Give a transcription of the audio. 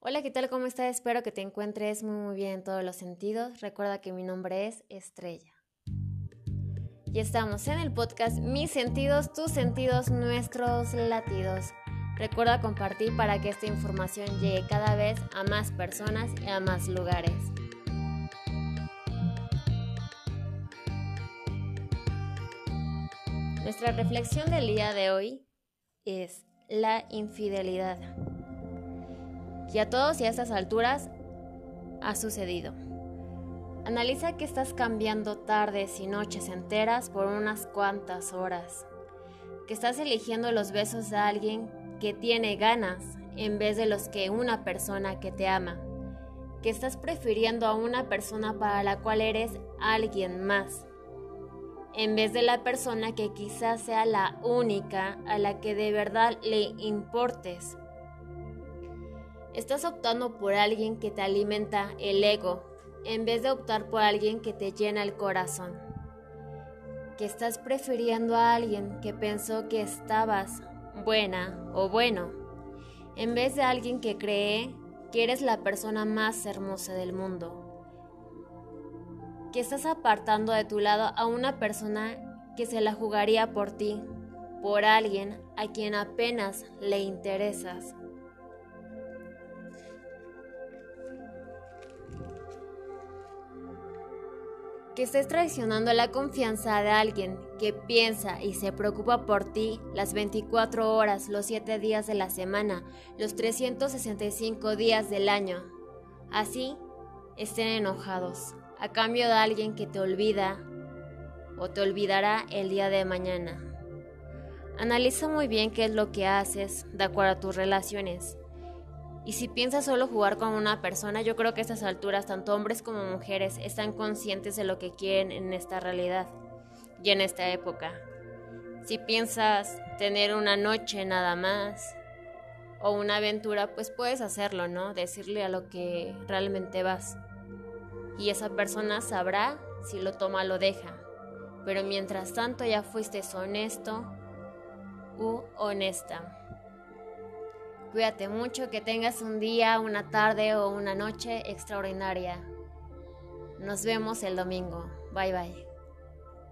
Hola, ¿qué tal? ¿Cómo estás? Espero que te encuentres muy, muy bien en todos los sentidos. Recuerda que mi nombre es Estrella. Y estamos en el podcast Mis sentidos, tus sentidos, nuestros latidos. Recuerda compartir para que esta información llegue cada vez a más personas y a más lugares. Nuestra reflexión del día de hoy es la infidelidad. Y a todos y a estas alturas ha sucedido. Analiza que estás cambiando tardes y noches enteras por unas cuantas horas. Que estás eligiendo los besos de alguien que tiene ganas en vez de los que una persona que te ama. Que estás prefiriendo a una persona para la cual eres alguien más en vez de la persona que quizás sea la única a la que de verdad le importes. Estás optando por alguien que te alimenta el ego, en vez de optar por alguien que te llena el corazón. Que estás prefiriendo a alguien que pensó que estabas buena o bueno, en vez de alguien que cree que eres la persona más hermosa del mundo que estás apartando de tu lado a una persona que se la jugaría por ti, por alguien a quien apenas le interesas. Que estés traicionando la confianza de alguien que piensa y se preocupa por ti las 24 horas, los 7 días de la semana, los 365 días del año. Así estén enojados a cambio de alguien que te olvida o te olvidará el día de mañana. Analiza muy bien qué es lo que haces de acuerdo a tus relaciones. Y si piensas solo jugar con una persona, yo creo que a estas alturas tanto hombres como mujeres están conscientes de lo que quieren en esta realidad y en esta época. Si piensas tener una noche nada más o una aventura, pues puedes hacerlo, ¿no? Decirle a lo que realmente vas y esa persona sabrá si lo toma o lo deja. Pero mientras tanto ya fuiste honesto u honesta. Cuídate mucho, que tengas un día, una tarde o una noche extraordinaria. Nos vemos el domingo. Bye bye.